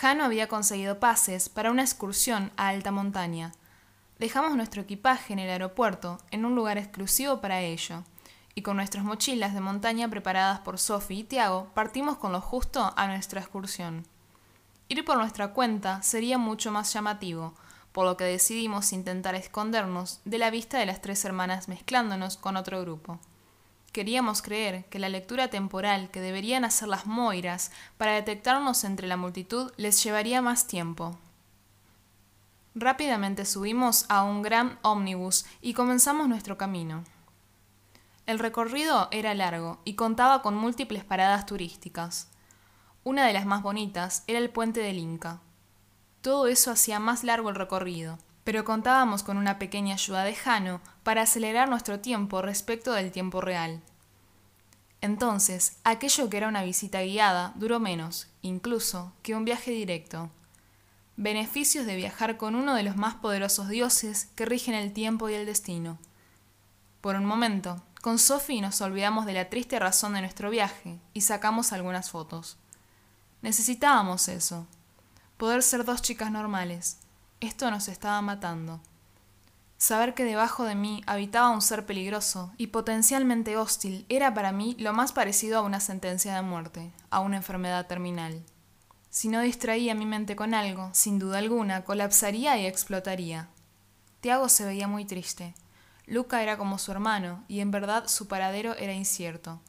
Jano había conseguido pases para una excursión a alta montaña. Dejamos nuestro equipaje en el aeropuerto, en un lugar exclusivo para ello, y con nuestras mochilas de montaña preparadas por Sophie y Tiago, partimos con lo justo a nuestra excursión. Ir por nuestra cuenta sería mucho más llamativo, por lo que decidimos intentar escondernos de la vista de las tres hermanas mezclándonos con otro grupo. Queríamos creer que la lectura temporal que deberían hacer las Moiras para detectarnos entre la multitud les llevaría más tiempo. Rápidamente subimos a un gran ómnibus y comenzamos nuestro camino. El recorrido era largo y contaba con múltiples paradas turísticas. Una de las más bonitas era el puente del Inca. Todo eso hacía más largo el recorrido, pero contábamos con una pequeña ayuda de Jano para acelerar nuestro tiempo respecto del tiempo real. Entonces, aquello que era una visita guiada duró menos, incluso, que un viaje directo. Beneficios de viajar con uno de los más poderosos dioses que rigen el tiempo y el destino. Por un momento, con Sophie nos olvidamos de la triste razón de nuestro viaje y sacamos algunas fotos. Necesitábamos eso. Poder ser dos chicas normales, esto nos estaba matando. Saber que debajo de mí habitaba un ser peligroso y potencialmente hostil era para mí lo más parecido a una sentencia de muerte, a una enfermedad terminal. Si no distraía mi mente con algo, sin duda alguna, colapsaría y explotaría. Tiago se veía muy triste. Luca era como su hermano, y en verdad su paradero era incierto.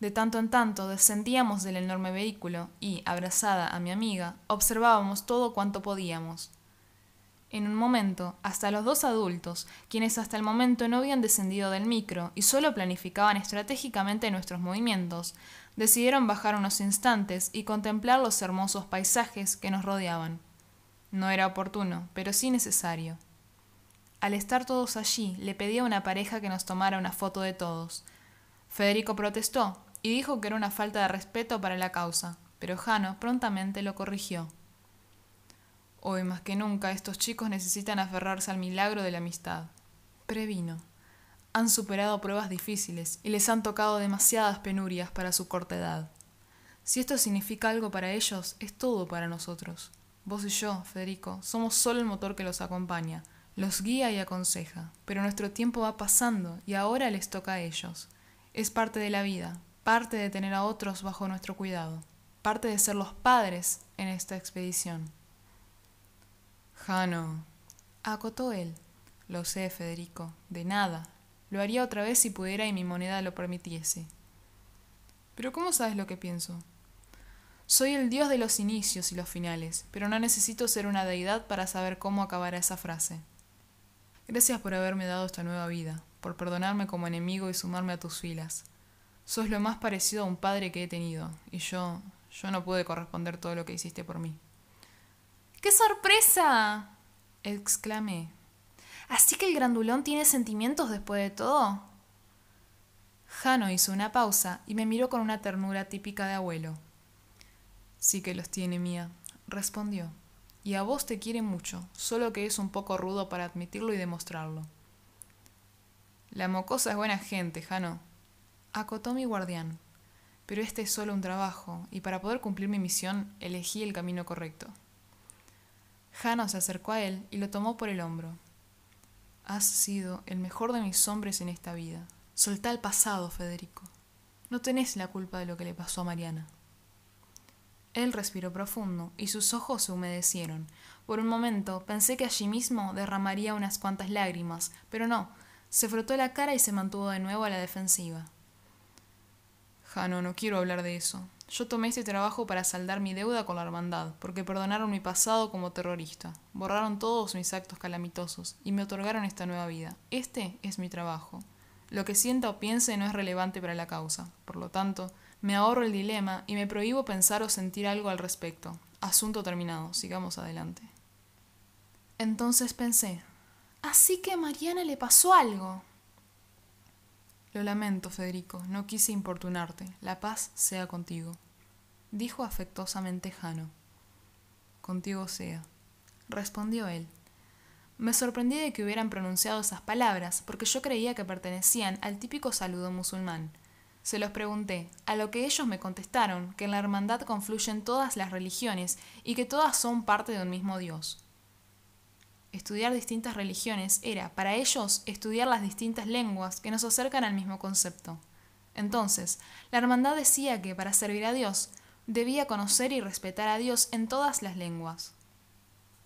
De tanto en tanto descendíamos del enorme vehículo y, abrazada a mi amiga, observábamos todo cuanto podíamos. En un momento, hasta los dos adultos, quienes hasta el momento no habían descendido del micro y solo planificaban estratégicamente nuestros movimientos, decidieron bajar unos instantes y contemplar los hermosos paisajes que nos rodeaban. No era oportuno, pero sí necesario. Al estar todos allí, le pedí a una pareja que nos tomara una foto de todos. Federico protestó y dijo que era una falta de respeto para la causa, pero Jano prontamente lo corrigió. Hoy más que nunca estos chicos necesitan aferrarse al milagro de la amistad. Previno. Han superado pruebas difíciles y les han tocado demasiadas penurias para su corta edad. Si esto significa algo para ellos, es todo para nosotros. Vos y yo, Federico, somos solo el motor que los acompaña, los guía y aconseja, pero nuestro tiempo va pasando y ahora les toca a ellos. Es parte de la vida, parte de tener a otros bajo nuestro cuidado, parte de ser los padres en esta expedición. Jano, acotó él. Lo sé, Federico, de nada. Lo haría otra vez si pudiera y mi moneda lo permitiese. Pero ¿cómo sabes lo que pienso? Soy el dios de los inicios y los finales, pero no necesito ser una deidad para saber cómo acabará esa frase. Gracias por haberme dado esta nueva vida, por perdonarme como enemigo y sumarme a tus filas. Sos lo más parecido a un padre que he tenido, y yo, yo no pude corresponder todo lo que hiciste por mí. ¡Qué sorpresa! exclamé. ¿Así que el grandulón tiene sentimientos después de todo? Jano hizo una pausa y me miró con una ternura típica de abuelo. Sí que los tiene, mía, respondió. Y a vos te quiere mucho, solo que es un poco rudo para admitirlo y demostrarlo. La mocosa es buena gente, Jano, acotó mi guardián. Pero este es solo un trabajo, y para poder cumplir mi misión elegí el camino correcto. Jano se acercó a él y lo tomó por el hombro. Has sido el mejor de mis hombres en esta vida. Soltá el pasado, Federico. No tenés la culpa de lo que le pasó a Mariana. Él respiró profundo y sus ojos se humedecieron. Por un momento pensé que allí mismo derramaría unas cuantas lágrimas, pero no, se frotó la cara y se mantuvo de nuevo a la defensiva. Jano, no quiero hablar de eso. Yo tomé este trabajo para saldar mi deuda con la hermandad, porque perdonaron mi pasado como terrorista, borraron todos mis actos calamitosos y me otorgaron esta nueva vida. Este es mi trabajo. Lo que sienta o piense no es relevante para la causa. Por lo tanto, me ahorro el dilema y me prohíbo pensar o sentir algo al respecto. Asunto terminado, sigamos adelante. Entonces pensé, así que a Mariana le pasó algo. Lo lamento, Federico, no quise importunarte. La paz sea contigo. Dijo afectuosamente Jano. Contigo sea. Respondió él. Me sorprendí de que hubieran pronunciado esas palabras, porque yo creía que pertenecían al típico saludo musulmán. Se los pregunté, a lo que ellos me contestaron que en la hermandad confluyen todas las religiones y que todas son parte de un mismo Dios. Estudiar distintas religiones era, para ellos, estudiar las distintas lenguas que nos acercan al mismo concepto. Entonces, la hermandad decía que, para servir a Dios, debía conocer y respetar a Dios en todas las lenguas.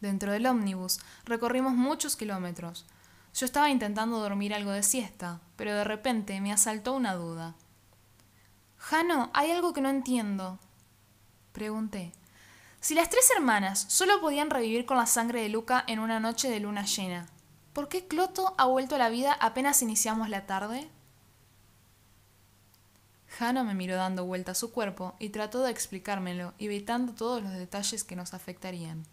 Dentro del ómnibus recorrimos muchos kilómetros. Yo estaba intentando dormir algo de siesta, pero de repente me asaltó una duda. Jano, hay algo que no entiendo. Pregunté. Si las tres hermanas solo podían revivir con la sangre de Luca en una noche de luna llena, ¿por qué Cloto ha vuelto a la vida apenas iniciamos la tarde? Jano me miró dando vuelta a su cuerpo y trató de explicármelo, evitando todos los detalles que nos afectarían.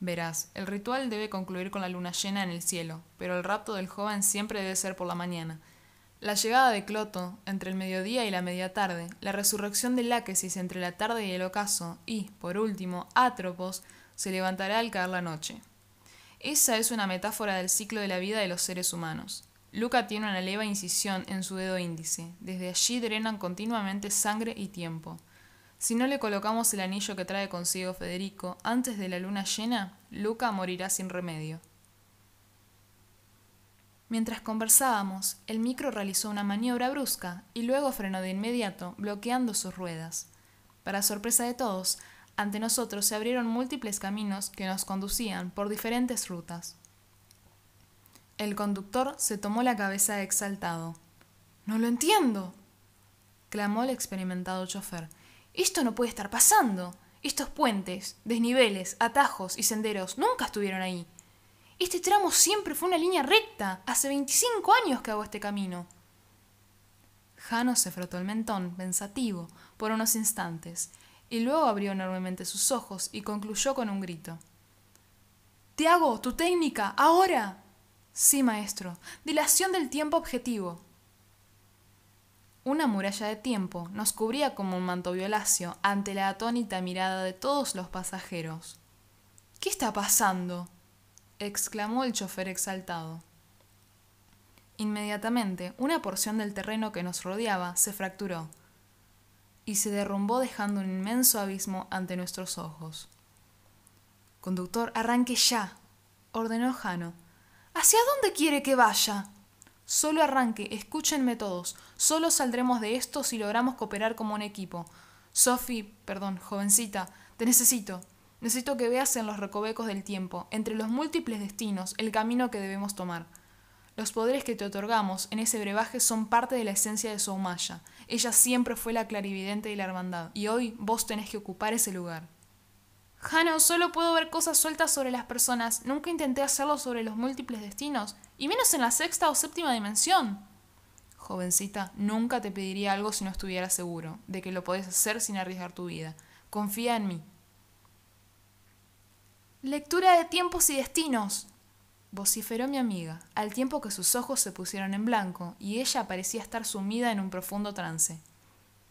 Verás, el ritual debe concluir con la luna llena en el cielo, pero el rapto del joven siempre debe ser por la mañana, la llegada de Cloto entre el mediodía y la media tarde, la resurrección de Láquesis entre la tarde y el ocaso, y, por último, Atropos se levantará al caer la noche. Esa es una metáfora del ciclo de la vida de los seres humanos. Luca tiene una leva incisión en su dedo índice. Desde allí drenan continuamente sangre y tiempo. Si no le colocamos el anillo que trae consigo Federico antes de la luna llena, Luca morirá sin remedio. Mientras conversábamos, el micro realizó una maniobra brusca y luego frenó de inmediato, bloqueando sus ruedas. Para sorpresa de todos, ante nosotros se abrieron múltiples caminos que nos conducían por diferentes rutas. El conductor se tomó la cabeza exaltado. No lo entiendo, clamó el experimentado chofer. Esto no puede estar pasando. Estos puentes, desniveles, atajos y senderos nunca estuvieron ahí. Este tramo siempre fue una línea recta. Hace 25 años que hago este camino. Jano se frotó el mentón, pensativo, por unos instantes, y luego abrió enormemente sus ojos y concluyó con un grito. Te hago, tu técnica, ahora. Sí, maestro. Dilación del tiempo objetivo. Una muralla de tiempo nos cubría como un manto violáceo ante la atónita mirada de todos los pasajeros. ¿Qué está pasando? Exclamó el chofer exaltado. Inmediatamente, una porción del terreno que nos rodeaba se fracturó y se derrumbó dejando un inmenso abismo ante nuestros ojos. Conductor, arranque ya, ordenó Jano. ¿Hacia dónde quiere que vaya? Solo arranque, escúchenme todos. Solo saldremos de esto si logramos cooperar como un equipo. Sophie, perdón, jovencita, te necesito. Necesito que veas en los recovecos del tiempo, entre los múltiples destinos, el camino que debemos tomar. Los poderes que te otorgamos en ese brebaje son parte de la esencia de Soumaya. Ella siempre fue la clarividente de la hermandad, y hoy vos tenés que ocupar ese lugar. Hano, solo puedo ver cosas sueltas sobre las personas. Nunca intenté hacerlo sobre los múltiples destinos, y menos en la sexta o séptima dimensión. Jovencita, nunca te pediría algo si no estuviera seguro de que lo podés hacer sin arriesgar tu vida. Confía en mí. Lectura de tiempos y destinos, vociferó mi amiga, al tiempo que sus ojos se pusieron en blanco y ella parecía estar sumida en un profundo trance.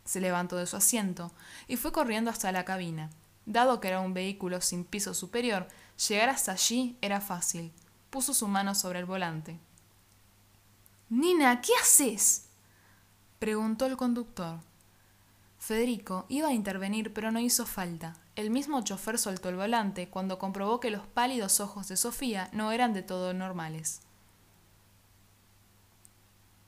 Se levantó de su asiento y fue corriendo hasta la cabina. Dado que era un vehículo sin piso superior, llegar hasta allí era fácil. Puso su mano sobre el volante. Nina, ¿qué haces? preguntó el conductor. Federico iba a intervenir, pero no hizo falta. El mismo chofer soltó el volante cuando comprobó que los pálidos ojos de Sofía no eran de todo normales.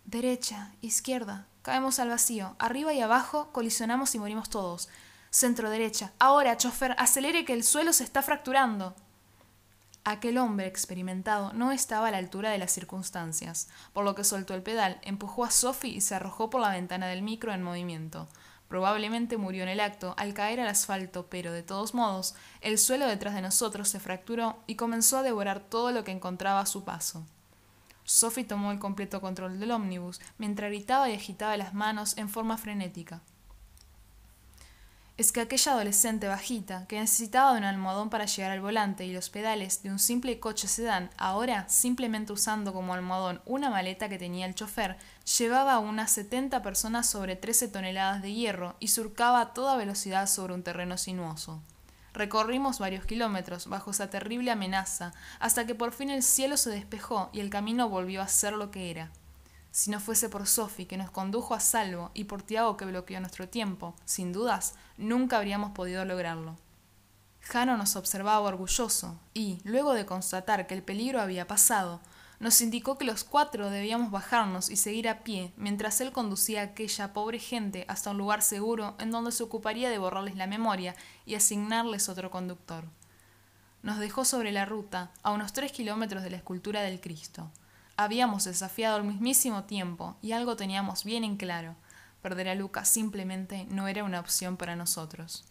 Derecha, izquierda, caemos al vacío, arriba y abajo colisionamos y morimos todos. Centro derecha. Ahora, chofer, acelere que el suelo se está fracturando. Aquel hombre experimentado no estaba a la altura de las circunstancias, por lo que soltó el pedal, empujó a Sophie y se arrojó por la ventana del micro en movimiento. Probablemente murió en el acto al caer al asfalto, pero de todos modos, el suelo detrás de nosotros se fracturó y comenzó a devorar todo lo que encontraba a su paso. Sophie tomó el completo control del ómnibus mientras gritaba y agitaba las manos en forma frenética es que aquella adolescente bajita, que necesitaba de un almohadón para llegar al volante y los pedales de un simple coche sedán, ahora, simplemente usando como almohadón una maleta que tenía el chofer, llevaba a unas 70 personas sobre 13 toneladas de hierro y surcaba a toda velocidad sobre un terreno sinuoso. Recorrimos varios kilómetros bajo esa terrible amenaza, hasta que por fin el cielo se despejó y el camino volvió a ser lo que era. Si no fuese por Sophie que nos condujo a salvo y por Tiago que bloqueó nuestro tiempo, sin dudas, nunca habríamos podido lograrlo. Jano nos observaba orgulloso y, luego de constatar que el peligro había pasado, nos indicó que los cuatro debíamos bajarnos y seguir a pie mientras él conducía a aquella pobre gente hasta un lugar seguro en donde se ocuparía de borrarles la memoria y asignarles otro conductor. Nos dejó sobre la ruta, a unos tres kilómetros de la escultura del Cristo. Habíamos desafiado al mismísimo tiempo y algo teníamos bien en claro. Perder a Lucas simplemente no era una opción para nosotros.